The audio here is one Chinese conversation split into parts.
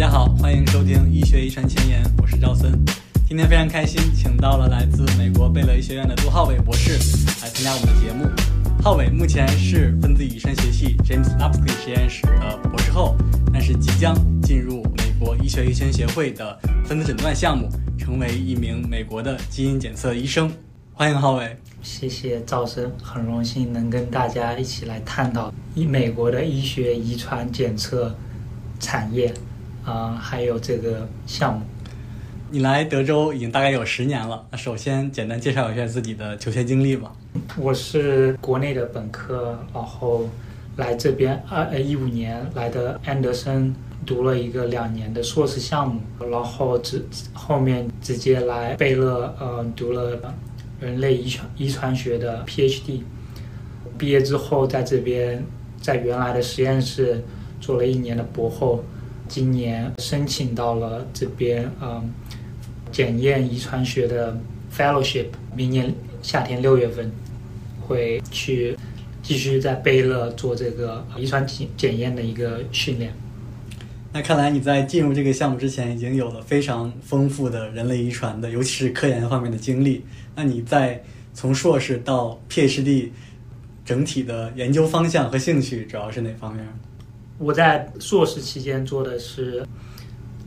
大家好，欢迎收听医学遗传前沿，我是赵森。今天非常开心，请到了来自美国贝勒医学院的杜浩伟博士来参加我们的节目。浩伟目前是分子遗传学系 James Lapsky 实验室的博士后，但是即将进入美国医学遗传协会的分子诊断项目，成为一名美国的基因检测医生。欢迎浩伟。谢谢赵生，很荣幸能跟大家一起来探讨医美国的医学遗传检测产业，啊、还有这个项目。你来德州已经大概有十年了，那首先简单介绍一下自己的求学经历吧。我是国内的本科，然后来这边二呃一五年来的安德森读了一个两年的硕士项目，然后直后面直接来贝勒呃读了人类遗传遗传学的 PhD。毕业之后在这边在原来的实验室做了一年的博后，今年申请到了这边嗯检验遗传学的 fellowship，明年夏天六月份会去继续在贝勒做这个遗传检检验的一个训练。那看来你在进入这个项目之前，已经有了非常丰富的人类遗传的，尤其是科研方面的经历。那你在从硕士到 PhD 整体的研究方向和兴趣主要是哪方面？我在硕士期间做的是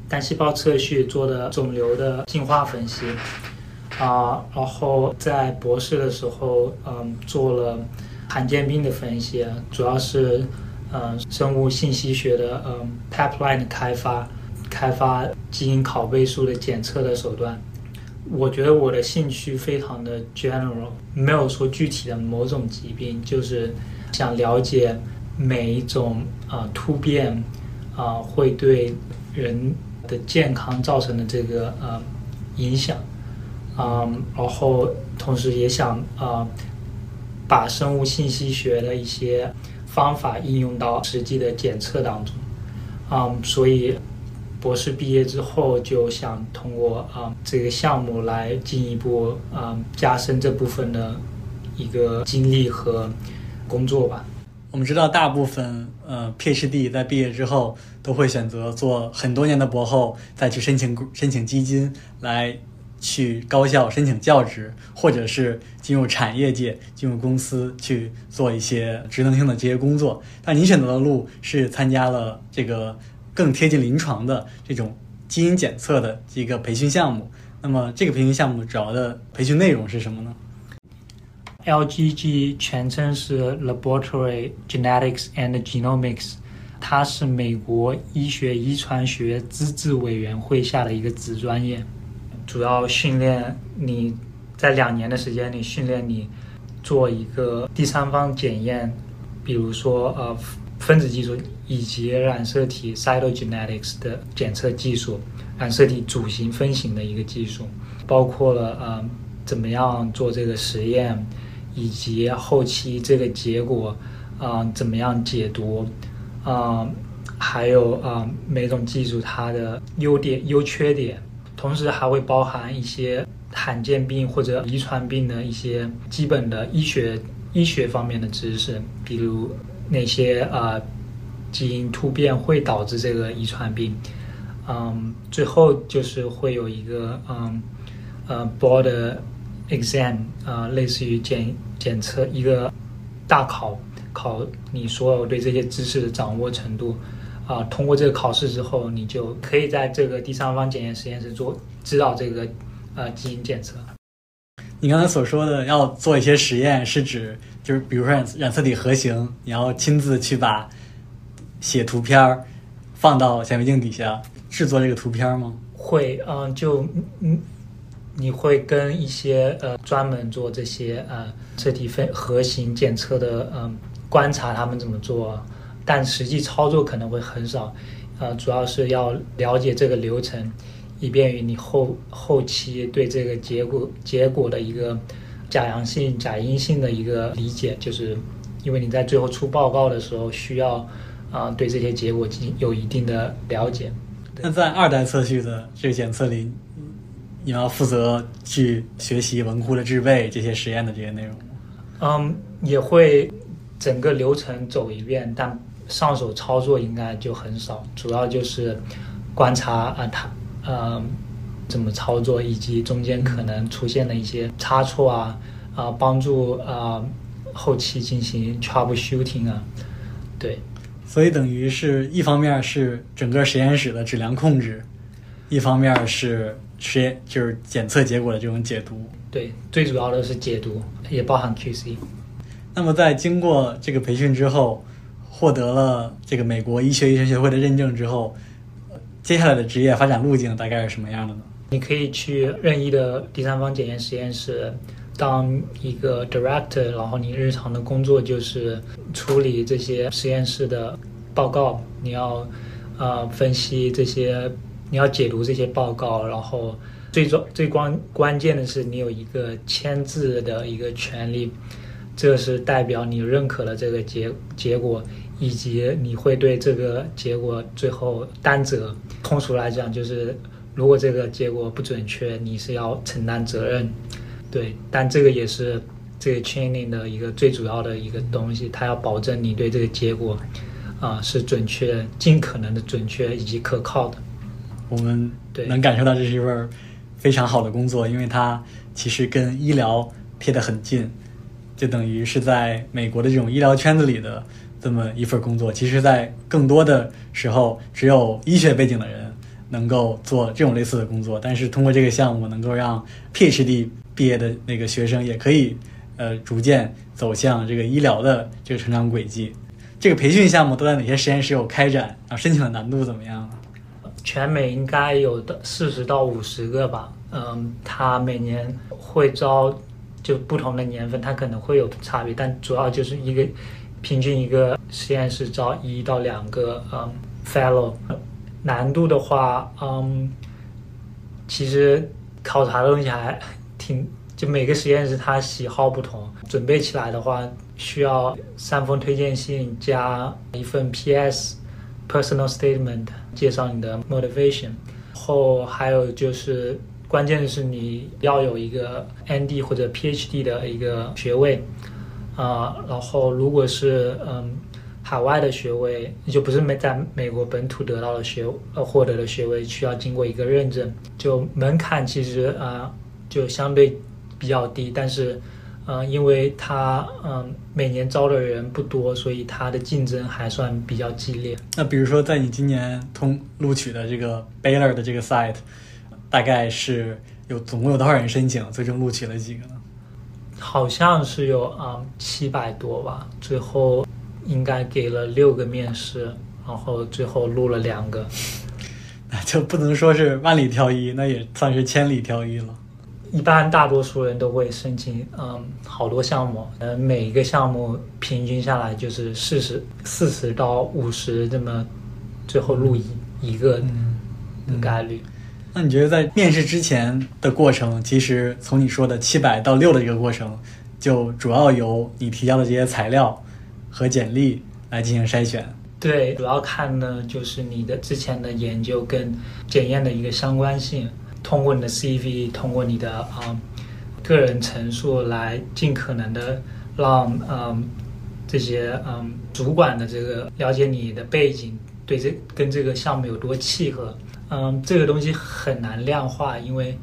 单细胞测序做的肿瘤的进化分析，啊、然后在博士的时候，嗯，做了罕见病的分析，主要是嗯生物信息学的嗯 pipeline 的开发，开发基因拷贝数的检测的手段。我觉得我的兴趣非常的 general，没有说具体的某种疾病，就是想了解每一种啊、突变啊、会对人的健康造成的这个呃影响，啊、然后同时也想啊、把生物信息学的一些方法应用到实际的检测当中，啊、所以博士毕业之后就想通过啊、这个项目来进一步啊、加深这部分的一个经历和工作吧。我们知道，大部分呃 PhD 在毕业之后都会选择做很多年的博后，再去申请申请基金，来去高校申请教职，或者是进入产业界、进入公司去做一些职能性的这些工作。但你选择的路是参加了这个更贴近临床的这种基因检测的一个培训项目。那么这个培训项目主要的培训内容是什么呢？LGG 全称是 Laboratory Genetics and Genomics，它是美国医学遗传学资质委员会下的一个子专业，主要训练你在两年的时间里训练你做一个第三方检验，比如说呃分子技术以及染色体 cytogenetics 的检测技术，染色体组型分型的一个技术，包括了呃怎么样做这个实验。以及后期这个结果，啊、怎么样解读，啊、还有啊、每种技术它的优点、优缺点，同时还会包含一些罕见病或者遗传病的一些基本的医学医学方面的知识，比如那些啊、基因突变会导致这个遗传病，嗯，最后就是会有一个嗯呃 board exam 啊、类似于检检测一个大考，考你所有对这些知识的掌握程度。啊、通过这个考试之后，你就可以在这个第三方检验实验室做知道这个呃基因检测。你刚才所说的要做一些实验，是指就是比如说染染色体核型，你要亲自去把写图片儿放到显微镜底下制作这个图片吗？会，嗯、就嗯，你会跟一些呃专门做这些呃色体分核型检测的嗯、观察他们怎么做，但实际操作可能会很少，呃，主要是要了解这个流程，以便于你后后期对这个结果结果的一个假阳性、假阴性的一个理解，就是因为你在最后出报告的时候需要啊、对这些结果进有一定的了解。那在二代测序的这个检测里，你要负责去学习文库的制备这些实验的这些内容吗？嗯，也会整个流程走一遍，但上手操作应该就很少，主要就是观察啊，它呃怎么操作，以及中间可能出现的一些差错啊啊，帮助啊后期进行 troubleshooting 啊，对。所以等于是一方面是整个实验室的质量控制，一方面是实验就是检测结果的这种解读。对，最主要的是解读，也包含 QC。那么在经过这个培训之后，获得了这个美国医学医生学会的认证之后，接下来的职业发展路径大概是什么样的呢？你可以去任意的第三方检验实验室当一个 director，然后你日常的工作就是处理这些实验室的报告，你要呃分析这些，你要解读这些报告，然后最重最关关键的是你有一个签字的一个权利。这是代表你认可了这个结结果，以及你会对这个结果最后担责。通俗来讲，就是如果这个结果不准确，你是要承担责任。对，但这个也是这个 training 的一个最主要的一个东西，它要保证你对这个结果啊是准确、尽可能的准确以及可靠的。我们能感受到这是一份非常好的工作，因为它其实跟医疗贴得很近。就等于是在美国的这种医疗圈子里的这么一份工作，其实，在更多的时候，只有医学背景的人能够做这种类似的工作。但是，通过这个项目，能够让 PhD 毕业的那个学生也可以，呃，逐渐走向这个医疗的这个成长轨迹。这个培训项目都在哪些实验室有开展？然后申请的难度怎么样？全美应该有的四十到五十个吧。嗯，他每年会招。就不同的年份，它可能会有差别，但主要就是一个平均一个实验室招一到两个嗯 fellow。难度的话，嗯，其实考察的东西还挺，就每个实验室它喜好不同。准备起来的话，需要三封推荐信加一份 PS personal statement，介绍你的 motivation，后还有就是。关键是你要有一个 ND 或者 PhD 的一个学位，啊，然后如果是嗯海外的学位，就不是美在美国本土得到的学呃获得的学位，需要经过一个认证，就门槛其实啊就相对比较低，但是嗯因为它嗯每年招的人不多，所以它的竞争还算比较激烈。那比如说在你今年通录取的这个 Baylor 的这个 site。大概是有总共有多少人申请？最终录取了几个呢？好像是有啊七百多吧，最后应该给了六个面试，然后最后录了两个。那就不能说是万里挑一，那也算是千里挑一了。一般大多数人都会申请嗯好多项目，呃每一个项目平均下来就是四十四十到五十这么，最后录一一个的概率。那你觉得在面试之前的过程，其实从你说的七百到六的这个过程，就主要由你提交的这些材料和简历来进行筛选？对，主要看呢就是你的之前的研究跟检验的一个相关性，通过你的 CV，通过你的啊个人陈述来尽可能的让嗯这些嗯主管的这个了解你的背景，对这跟这个项目有多契合。嗯，这个东西很难量化，因为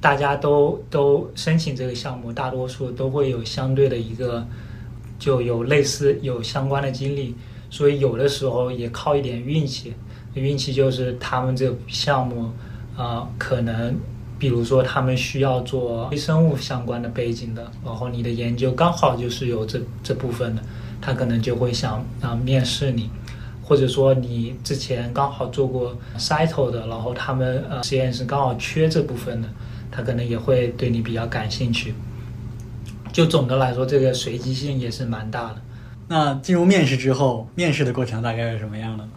大家都都申请这个项目，大多数都会有相对的一个就有类似有相关的经历，所以有的时候也靠一点运气。运气就是他们这个项目啊，可能比如说他们需要做微生物相关的背景的，然后你的研究刚好就是有这这部分的，他可能就会想啊面试你。或者说你之前刚好做过 cyto 的，然后他们呃实验室刚好缺这部分的，他可能也会对你比较感兴趣。就总的来说，这个随机性也是蛮大的。那进入面试之后，面试的过程大概是什么样的呢？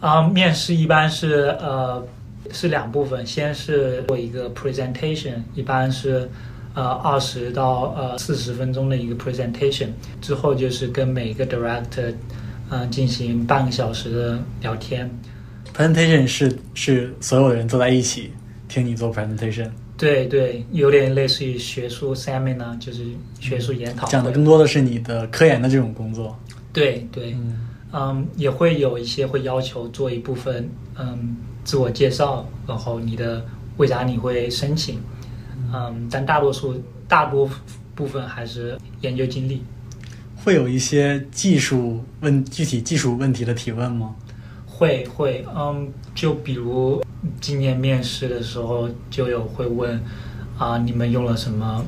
啊，面试一般是呃是两部分，先是做一个 presentation，一般是呃二十到呃四十分钟的一个 presentation，之后就是跟每个 director。嗯，进行半个小时的聊天。Presentation 是是所有的人坐在一起听你做 presentation。对对，有点类似于学术 seminar，就是学术研讨。讲的更多的是你的科研的这种工作。对对，嗯，也会有一些会要求做一部分嗯自我介绍，然后你的为啥你会申请，嗯，但大多数大多部分还是研究经历。会有一些技术问具体技术问题的提问吗？会会，嗯，就比如今年面试的时候就有会问，啊，你们用了什么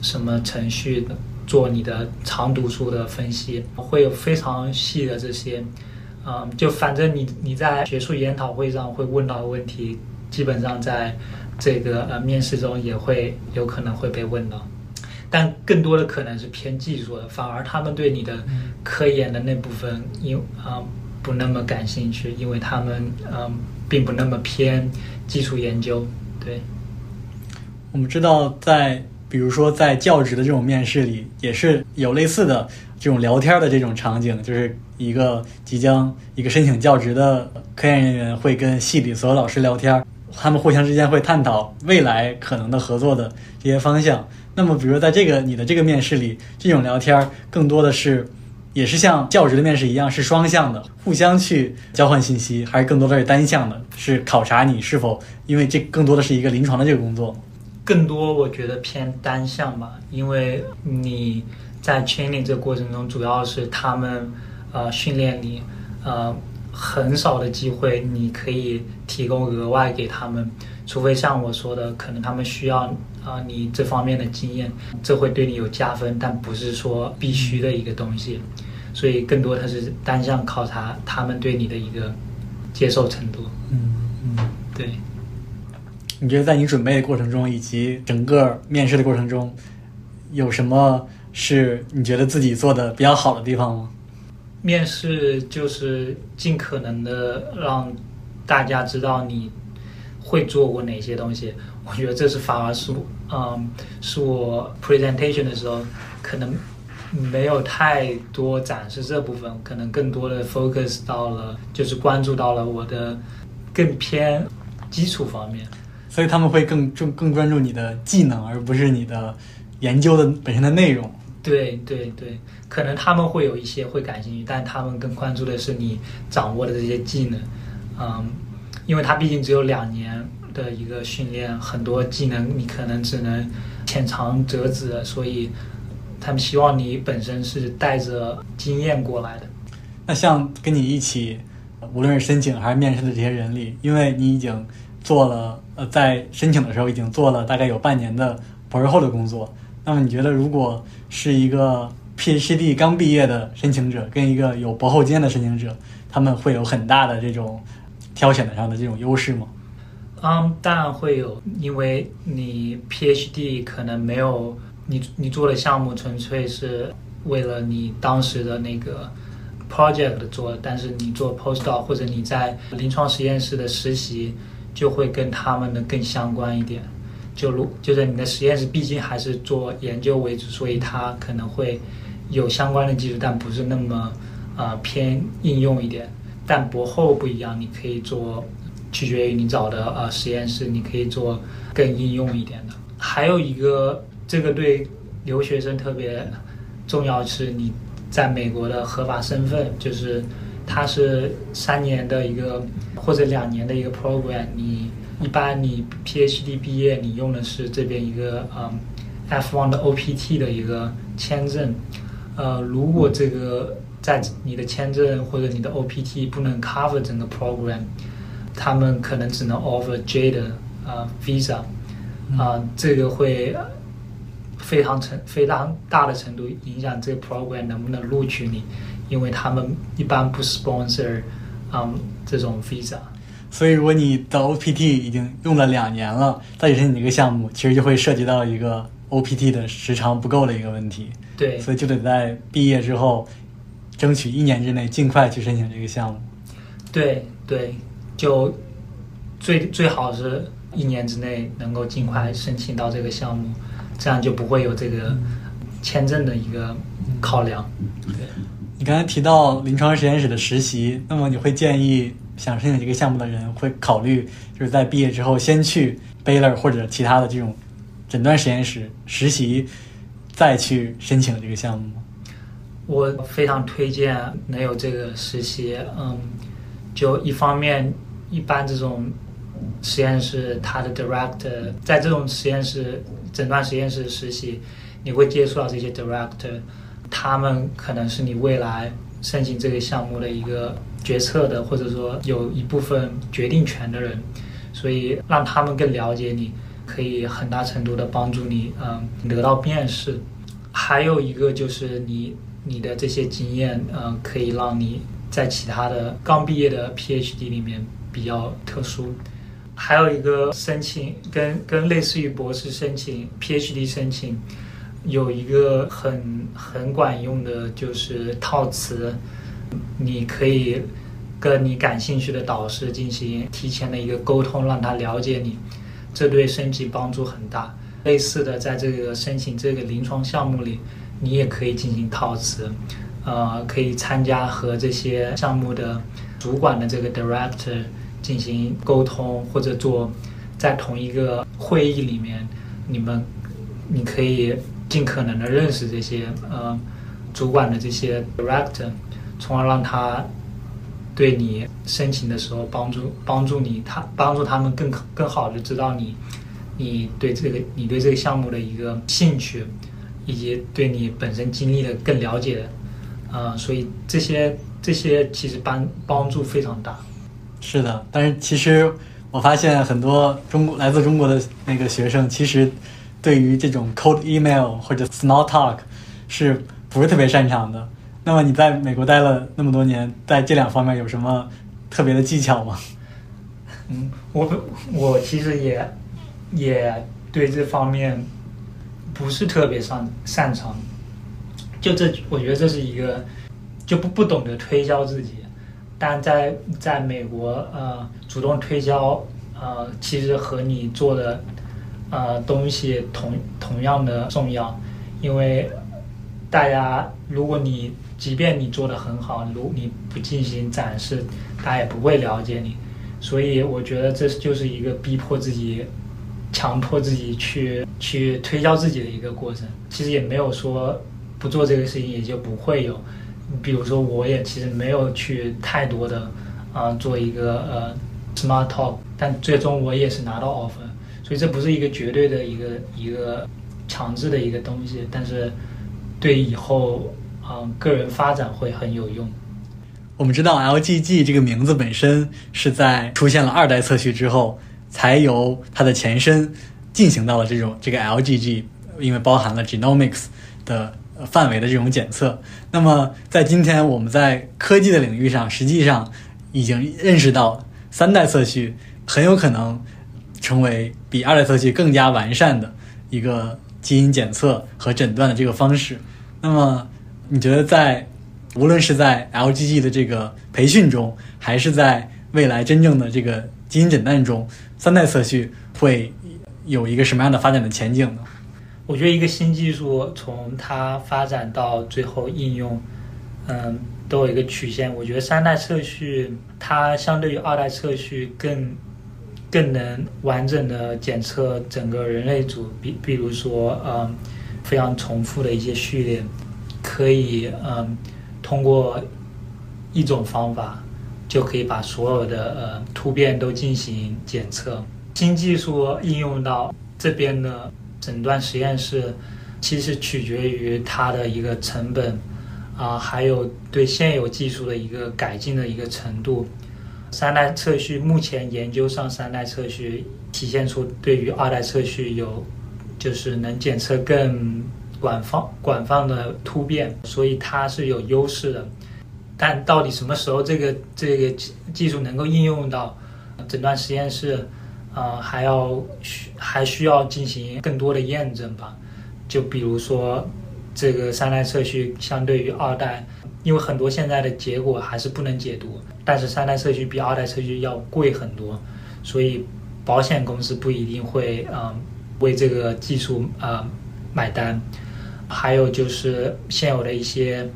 什么程序做你的长读书的分析？会有非常细的这些，嗯，就反正你你在学术研讨会上会问到的问题，基本上在这个呃面试中也会有可能会被问到。但更多的可能是偏技术的，反而他们对你的科研的那部分，因啊不那么感兴趣，因为他们嗯并不那么偏技术研究。对，我们知道，在比如说在教职的这种面试里，也是有类似的这种聊天的这种场景，就是一个即将一个申请教职的科研人员会跟系里所有老师聊天，他们互相之间会探讨未来可能的合作的这些方向。那么，比如在这个你的这个面试里，这种聊天更多的是，也是像教职的面试一样，是双向的，互相去交换信息，还是更多的是单向的，是考察你是否，因为这更多的是一个临床的这个工作。更多我觉得偏单向吧，因为你在 training 这个过程中，主要是他们呃训练你，呃很少的机会你可以提供额外给他们，除非像我说的，可能他们需要。啊，你这方面的经验，这会对你有加分，但不是说必须的一个东西，所以更多它是单向考察他们对你的一个接受程度。嗯嗯，对。你觉得在你准备的过程中，以及整个面试的过程中，有什么是你觉得自己做的比较好的地方吗？面试就是尽可能的让大家知道你会做过哪些东西。我觉得这是反而是，嗯，是我 presentation 的时候可能没有太多展示这部分，可能更多的 focus 到了，就是关注到了我的更偏基础方面。所以他们会更重更关注你的技能，而不是你的研究的本身的内容。对对对，可能他们会有一些会感兴趣，但他们更关注的是你掌握的这些技能，嗯，因为他毕竟只有两年。的一个训练，很多技能你可能只能浅尝辄止，所以他们希望你本身是带着经验过来的。那像跟你一起，无论是申请还是面试的这些人里，因为你已经做了，呃，在申请的时候已经做了大概有半年的博士后的工作，那么你觉得如果是一个 PhD 刚毕业的申请者跟一个有博后经验的申请者，他们会有很大的这种挑选的上的这种优势吗？嗯，当然会有，因为你 PhD 可能没有你你做的项目纯粹是为了你当时的那个 project 做，但是你做 postdoc 或者你在临床实验室的实习就会跟他们的更相关一点。就如就在你的实验室，毕竟还是做研究为主，所以它可能会有相关的技术，但不是那么呃偏应用一点。但博后不一样，你可以做。取决于你找的呃实验室，你可以做更应用一点的。还有一个，这个对留学生特别重要是，你在美国的合法身份，就是它是三年的一个或者两年的一个 program。你一般你 PhD 毕业，你用的是这边一个嗯 F1 的 OPT 的一个签证。呃，如果这个在你的签证或者你的 OPT 不能 cover 整个 program。他们可能只能 offer J 的啊 visa，啊，这个会非常程非常大的程度影响这个 program 能不能录取你，因为他们一般不 sponsor 啊这种 visa。所以，如果你的 OPT 已经用了两年了，再申请这个项目，其实就会涉及到一个 OPT 的时长不够的一个问题。对，所以就得在毕业之后，争取一年之内尽快去申请这个项目。对对。就最最好是一年之内能够尽快申请到这个项目，这样就不会有这个签证的一个考量。对，你刚才提到临床实验室的实习，那么你会建议想申请这个项目的人会考虑就是在毕业之后先去 Baylor 或者其他的这种诊断实验室实习，再去申请这个项目吗？我非常推荐能有这个实习，嗯，就一方面。一般这种实验室，它的 director 在这种实验室诊断实验室实习，你会接触到这些 director，他们可能是你未来申请这个项目的一个决策的，或者说有一部分决定权的人，所以让他们更了解你，可以很大程度的帮助你，嗯，得到面试。还有一个就是你你的这些经验，嗯，可以让你在其他的刚毕业的 PhD 里面比较特殊。还有一个申请跟跟类似于博士申请 PhD 申请有一个很很管用的就是套词，你可以跟你感兴趣的导师进行提前的一个沟通，让他了解你，这对申请帮助很大。类似的，在这个申请这个临床项目里，你也可以进行套词，呃，可以参加和这些项目的主管的这个 director 进行沟通，或者做在同一个会议里面，你们你可以尽可能的认识这些呃主管的这些 director，从而让他对你申请的时候帮助帮助你，他帮助他们更更好的知道你。你对这个，你对这个项目的一个兴趣，以及对你本身经历的更了解，呃，所以这些这些其实帮帮助非常大。是的，但是其实我发现很多中国来自中国的那个学生，其实对于这种 cold email 或者 small talk 是不是特别擅长的？那么你在美国待了那么多年，在这两方面有什么特别的技巧吗？嗯，我我其实也。也对这方面不是特别擅擅长，就这，我觉得这是一个就不不懂得推销自己，但在在美国，呃，主动推销，呃，其实和你做的呃东西同同样的重要，因为大家如果你即便你做的很好，如你不进行展示，大家也不会了解你，所以我觉得这就是一个逼迫自己。强迫自己去去推销自己的一个过程，其实也没有说不做这个事情也就不会有。比如说，我也其实没有去太多的啊做一个呃 smart talk，但最终我也是拿到 offer，所以这不是一个绝对的一个一个强制的一个东西，但是对以后嗯个人发展会很有用。我们知道 LGG 这个名字本身是在出现了二代测序之后。才由它的前身进行到了这种这个 LGG，因为包含了 genomics 的范围的这种检测。那么在今天我们在科技的领域上，实际上已经认识到三代测序很有可能成为比二代测序更加完善的一个基因检测和诊断的这个方式。那么你觉得在无论是在 LGG 的这个培训中，还是在未来真正的这个基因诊断中？三代测序会有一个什么样的发展的前景呢？我觉得一个新技术从它发展到最后应用，嗯，都有一个曲线。我觉得三代测序它相对于二代测序更更能完整的检测整个人类组，比比如说，嗯，非常重复的一些序列，可以嗯通过一种方法。就可以把所有的呃突变都进行检测。新技术应用到这边的诊断实验室，其实取决于它的一个成本啊，还有对现有技术的一个改进的一个程度。三代测序目前研究上，三代测序体现出对于二代测序有就是能检测更广泛广泛的突变，所以它是有优势的。但到底什么时候这个这个技术能够应用到诊断实验室，呃，还要需还需要进行更多的验证吧？就比如说这个三代测序相对于二代，因为很多现在的结果还是不能解读，但是三代测序比二代测序要贵很多，所以保险公司不一定会嗯为这个技术呃买单。还有就是现有的一些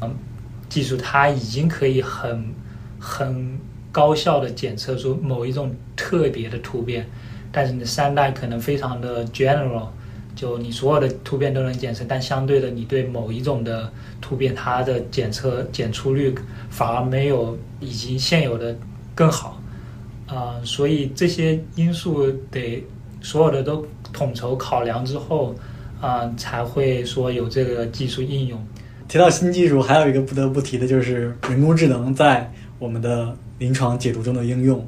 嗯。技术它已经可以很很高效的检测出某一种特别的突变，但是你三代可能非常的 general，就你所有的突变都能检测，但相对的你对某一种的突变它的检测检出率反而没有已经现有的更好，呃，所以这些因素得所有的都统筹考量之后，啊、才会说有这个技术应用。提到新技术，还有一个不得不提的就是人工智能在我们的临床解读中的应用，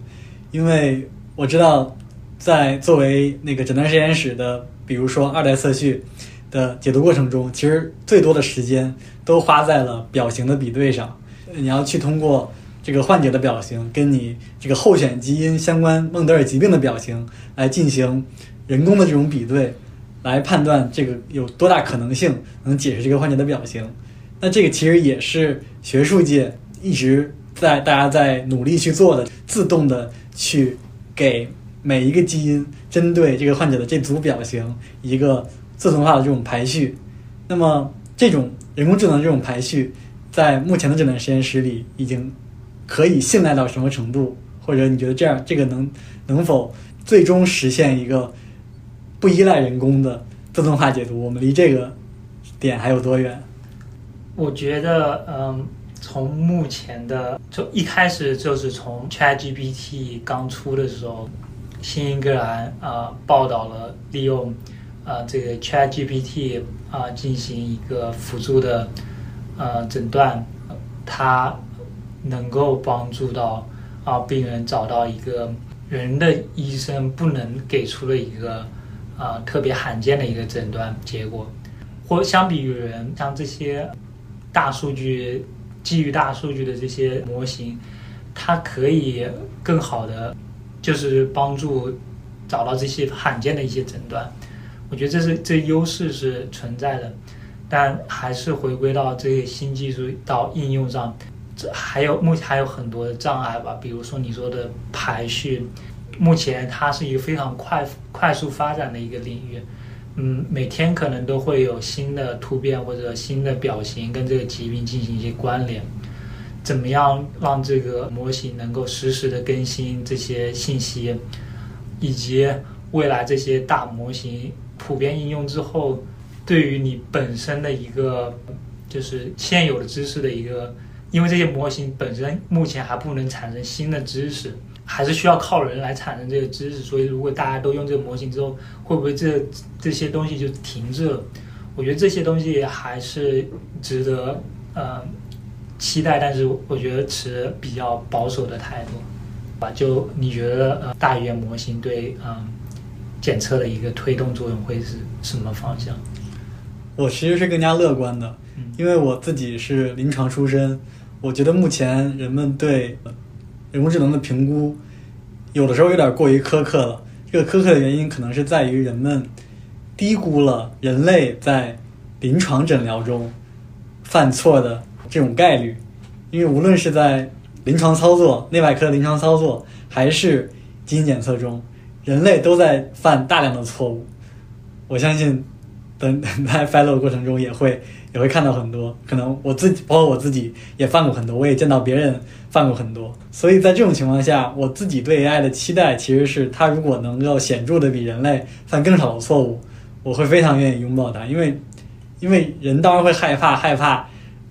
因为我知道，在作为那个诊断实验室的，比如说二代测序的解读过程中，其实最多的时间都花在了表型的比对上。你要去通过这个患者的表型跟你这个候选基因相关孟德尔疾病的表型来进行人工的这种比对，来判断这个有多大可能性能解释这个患者的表型。那这个其实也是学术界一直在大家在努力去做的，自动的去给每一个基因针对这个患者的这组表型一个自动化的这种排序。那么这种人工智能这种排序，在目前的诊断实验室里已经可以信赖到什么程度？或者你觉得这样这个能能否最终实现一个不依赖人工的自动化解读？我们离这个点还有多远？我觉得，嗯，从目前的就一开始就是从 ChatGPT 刚出的时候，新英格兰啊、报道了利用啊、这个 ChatGPT 啊、进行一个辅助的呃诊断，它能够帮助到啊、病人找到一个人的医生不能给出的一个啊、特别罕见的一个诊断结果，或相比于人，像这些大数据基于大数据的这些模型，它可以更好的就是帮助找到这些罕见的一些诊断。我觉得这是这优势是存在的，但还是回归到这个新技术到应用上，这还有目前还有很多的障碍吧，比如说你说的排序，目前它是一个非常快快速发展的一个领域。嗯，每天可能都会有新的突变或者新的表型跟这个疾病进行一些关联。怎么样让这个模型能够实时的更新这些信息，以及未来这些大模型普遍应用之后，对于你本身的一个就是现有的知识的一个，因为这些模型本身目前还不能产生新的知识，还是需要靠人来产生这个知识。所以，如果大家都用这个模型之后，会不会这这些东西就停滞了？我觉得这些东西还是值得呃期待，但是我觉得持比较保守的态度吧。就你觉得呃大语言模型对嗯、检测的一个推动作用会是什么方向？我其实是更加乐观的嗯，因为我自己是临床出身，我觉得目前人们对呃人工智能的评估，有的时候有点过于苛刻了。这个苛刻的原因可能是在于人们低估了人类在临床诊疗中犯错的这种概率，因为无论是在临床操作、内外科临床操作，还是基因检测中，人类都在犯大量的错误。我相信等等在 follow 过程中也会也会看到很多，可能我自己包括我自己也犯过很多，我也见到别人犯过很多，所以在这种情况下，我自己对 AI 的期待其实是它如果能够显著的比人类犯更少的错误，我会非常愿意拥抱它，因为因为人当然会害怕害怕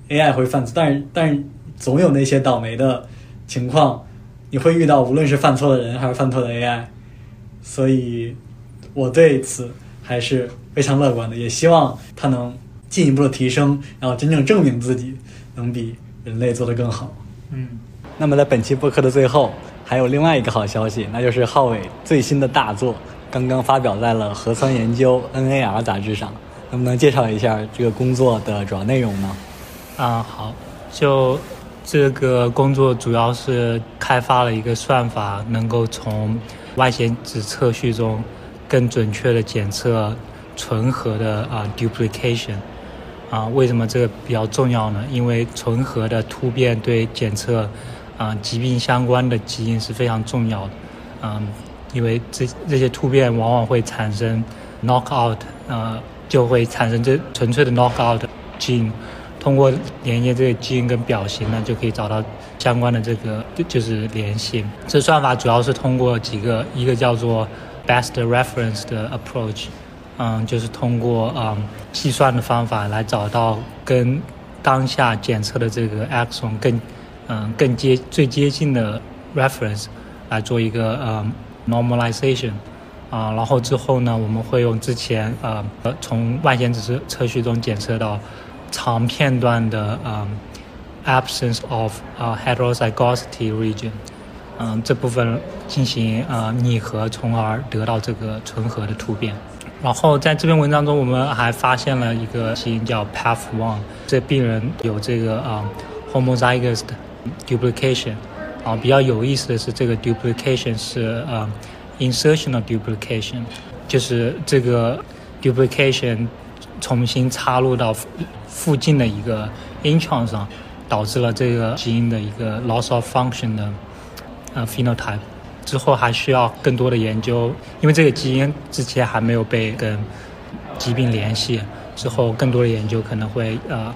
AI 会犯错，但是但是总有那些倒霉的情况，你会遇到无论是犯错的人还是犯错的 AI，所以我对此还是非常乐观的，也希望它能进一步的提升，然后真正证明自己能比人类做得更好。嗯那么在本期播客的最后，还有另外一个好消息，那就是浩伟最新的大作刚刚发表在了《核酸研究》NAR 杂志上，能不能介绍一下这个工作的主要内容呢？啊好，就这个工作主要是开发了一个算法，能够从外显子测序中更准确的检测纯核的啊 duplication。啊，为什么这个比较重要呢？因为纯核的突变对检测啊疾病相关的基因是非常重要的。嗯，因为这这些突变往往会产生 knockout，呃，就会产生这纯粹的 knockout gene。通过连接这个基因跟表型呢，就可以找到相关的这个就是联系。这算法主要是通过几个，一个叫做 best reference 的 approach，嗯，就是通过嗯计算的方法来找到跟当下检测的这个 exon 更嗯更接最接近的 reference，来做一个呃 normalization 啊，然后之后呢，我们会用之前呃从外显子测测序中检测到长片段的呃 absence of 啊 heterozygosity region，嗯，这部分进行呃拟合，从而得到这个纯合的突变。然后在这篇文章中，我们还发现了一个基因叫 PAF1，这病人有这个啊 homozygous duplication，啊比较有意思的是，这个 duplication 是呃 insertional duplication，就是这个 duplication 重新插入到附近的一个 intron 上，导致了这个基因的一个 loss of function 的呃 phenotype。之后还需要更多的研究，因为这个基因之前还没有被跟疾病联系。之后更多的研究可能会呃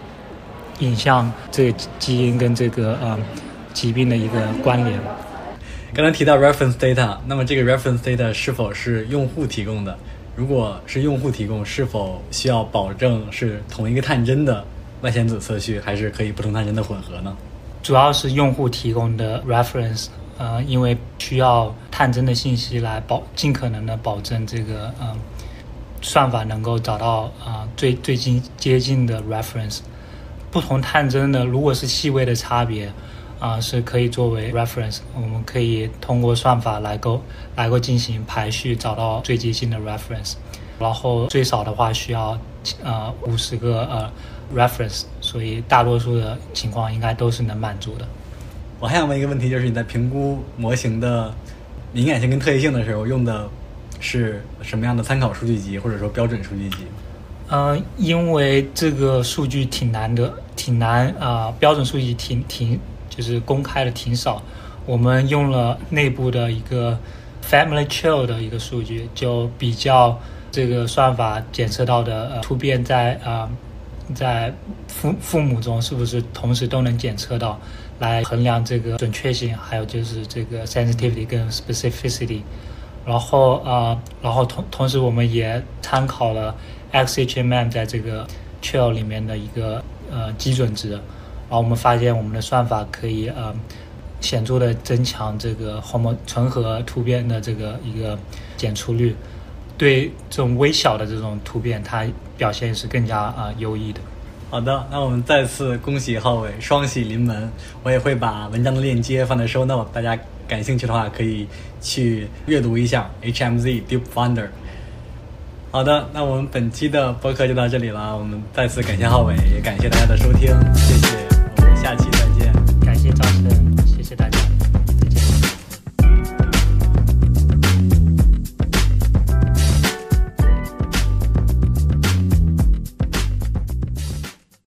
影像这个基因跟这个呃疾病的一个关联。刚才提到 reference data，那么这个 reference data 是否是用户提供的？如果是用户提供，是否需要保证是同一个探针的外显子测序，还是可以不同探针的混合呢？主要是用户提供的 reference。呃，因为需要探针的信息来保，尽可能的保证这个呃算法能够找到啊最最近接近的 reference。不同探针的，如果是细微的差别啊，是可以作为 reference。我们可以通过算法来够来够进行排序，找到最接近的 reference。然后最少的话需要呃五十个呃 reference，所以大多数的情况应该都是能满足的。我还想问一个问题，就是你在评估模型的敏感性跟特异性的时候，用的是什么样的参考数据集，或者说标准数据集？嗯，因为这个数据挺难的，挺难啊，标准数据挺挺就是公开的挺少。我们用了内部的一个 family tree 的一个数据，就比较这个算法检测到的呃突变在啊在父父母中是不是同时都能检测到。来衡量这个准确性，还有就是这个 sensitivity 跟 specificity，然后啊，然后同同时我们也参考了 XHMM 在这个 trail 里面的一个呃基准值，然后我们发现我们的算法可以呃显著的增强这个 homo 纯合突变的这个一个检出率，对这种微小的这种突变，它表现是更加啊优异的。好的，那我们再次恭喜浩伟双喜临门。我也会把文章的链接放在 show note，大家感兴趣的话可以去阅读一下 HMZ Deep Finder。好的，那我们本期的播客就到这里了。我们再次感谢浩伟，也感谢大家的收听，谢谢。下期再见。感谢赵晨，谢谢大家。